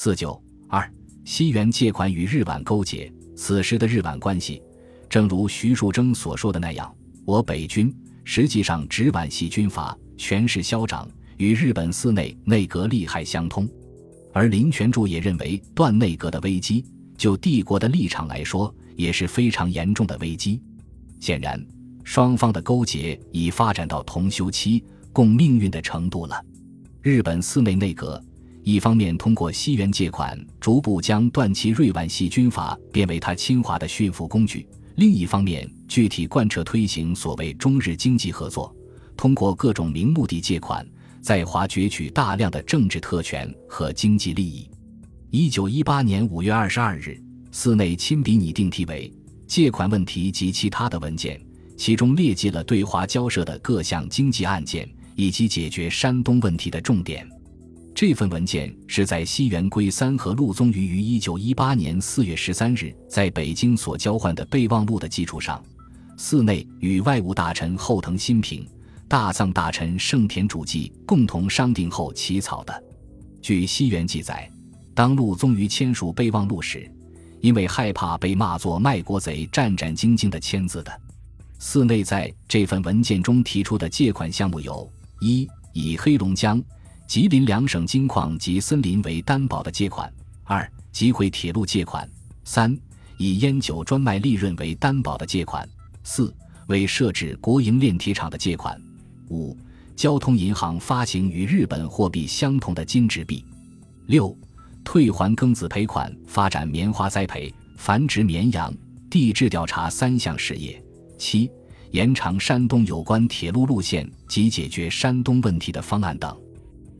四九二，西元借款与日皖勾结。此时的日皖关系，正如徐树铮所说的那样，我北军实际上直皖系军阀，权势嚣张，与日本寺内内阁利害相通。而林权柱也认为，断内阁的危机，就帝国的立场来说，也是非常严重的危机。显然，双方的勾结已发展到同休期、共命运的程度了。日本寺内内阁一方面通过西元借款，逐步将段祺瑞皖系军阀变为他侵华的驯服工具；另一方面，具体贯彻推行所谓中日经济合作，通过各种名目的借款，在华攫取大量的政治特权和经济利益。一九一八年五月二十二日，寺内亲笔拟定题为。借款问题及其他的文件，其中列记了对华交涉的各项经济案件以及解决山东问题的重点。这份文件是在西园圭三和陆宗舆于一九一八年四月十三日在北京所交换的备忘录的基础上，寺内与外务大臣后藤新平、大藏大臣盛田主纪共同商定后起草的。据西园记载，当陆宗舆签署备忘录时。因为害怕被骂作卖国贼，战战兢兢地签字的。寺内在这份文件中提出的借款项目有：一、以黑龙江、吉林两省金矿及森林为担保的借款；二、集会铁路借款；三、以烟酒专卖利润为担保的借款；四、为设置国营炼铁厂的借款；五、交通银行发行与日本货币相同的金纸币；六。退还庚子赔款，发展棉花栽培、繁殖绵羊、地质调查三项事业。七、延长山东有关铁路路线及解决山东问题的方案等。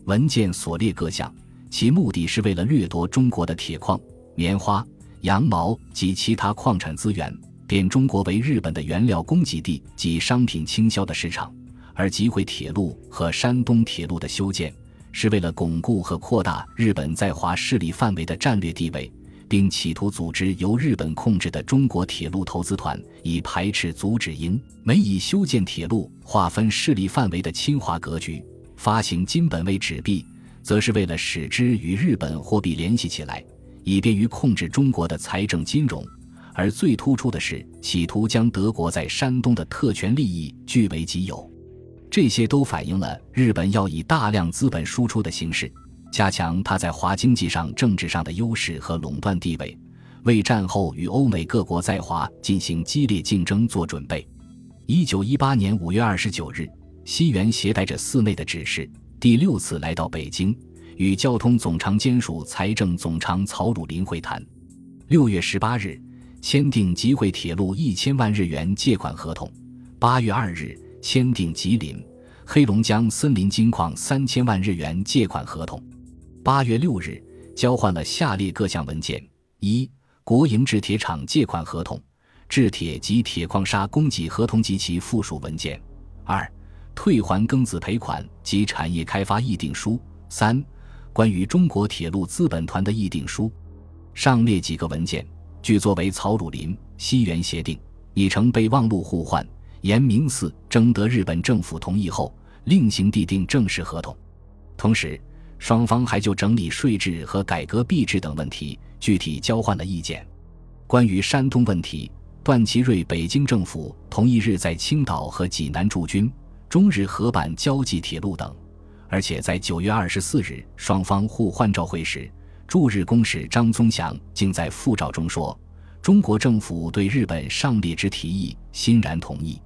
文件所列各项，其目的是为了掠夺中国的铁矿、棉花、羊毛及其他矿产资源，变中国为日本的原料供给地及商品倾销的市场，而集会铁路和山东铁路的修建。是为了巩固和扩大日本在华势力范围的战略地位，并企图组织由日本控制的中国铁路投资团，以排斥阻止英美以修建铁路划分势力范围的侵华格局。发行金本位纸币，则是为了使之与日本货币联系起来，以便于控制中国的财政金融。而最突出的是，企图将德国在山东的特权利益据为己有。这些都反映了日本要以大量资本输出的形式，加强它在华经济上、政治上的优势和垄断地位，为战后与欧美各国在华进行激烈竞争做准备。一九一八年五月二十九日，西园携带着寺内的指示，第六次来到北京，与交通总长兼署财政总长曹汝霖会谈。六月十八日，签订集会铁路一千万日元借款合同。八月二日。签订吉林、黑龙江森林金矿三千万日元借款合同。八月六日，交换了下列各项文件：一、国营制铁厂借款合同、制铁及铁矿砂供给合同及其附属文件；二、退还庚子赔款及产业开发议定书；三、关于中国铁路资本团的议定书。上列几个文件，据作为曹汝霖西园协定，已成备忘录互换。严明寺征得日本政府同意后，另行递定正式合同。同时，双方还就整理税制和改革币制等问题具体交换了意见。关于山东问题，段祺瑞北京政府同意日在青岛和济南驻军，中日合办交际铁路等。而且在九月二十四日双方互换照会时，驻日公使张宗祥竟在复照中说：“中国政府对日本上列之提议欣然同意。”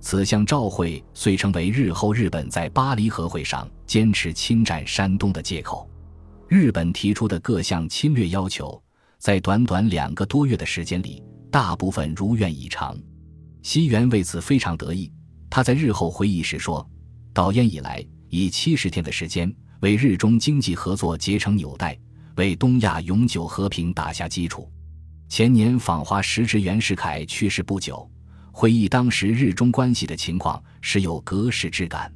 此项照会遂成为日后日本在巴黎和会上坚持侵占山东的借口。日本提出的各项侵略要求，在短短两个多月的时间里，大部分如愿以偿。西元为此非常得意。他在日后回忆时说：“导烟以来，以七十天的时间，为日中经济合作结成纽带，为东亚永久和平打下基础。”前年访华时值袁世凯去世不久。回忆当时日中关系的情况，时有隔世之感。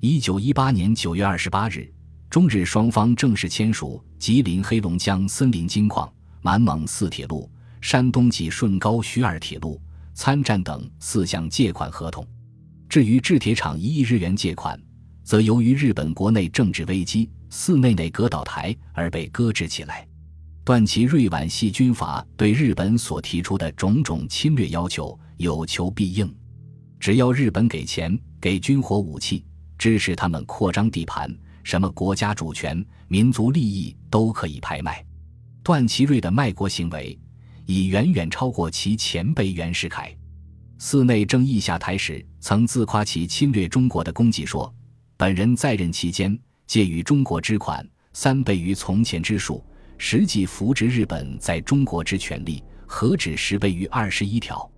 一九一八年九月二十八日，中日双方正式签署吉林黑龙江森林金矿、满蒙四铁路、山东济顺高徐二铁路参战等四项借款合同。至于制铁厂一亿日元借款，则由于日本国内政治危机，寺内内阁倒台而被搁置起来。段祺瑞皖系军阀对日本所提出的种种侵略要求有求必应，只要日本给钱、给军火武器，支持他们扩张地盘，什么国家主权、民族利益都可以拍卖。段祺瑞的卖国行为已远远超过其前辈袁世凯。寺内正义下台时，曾自夸其侵略中国的功绩，说：“本人在任期间，借与中国之款三倍于从前之数。”实际扶植日本在中国之权利，何止十倍于二十一条？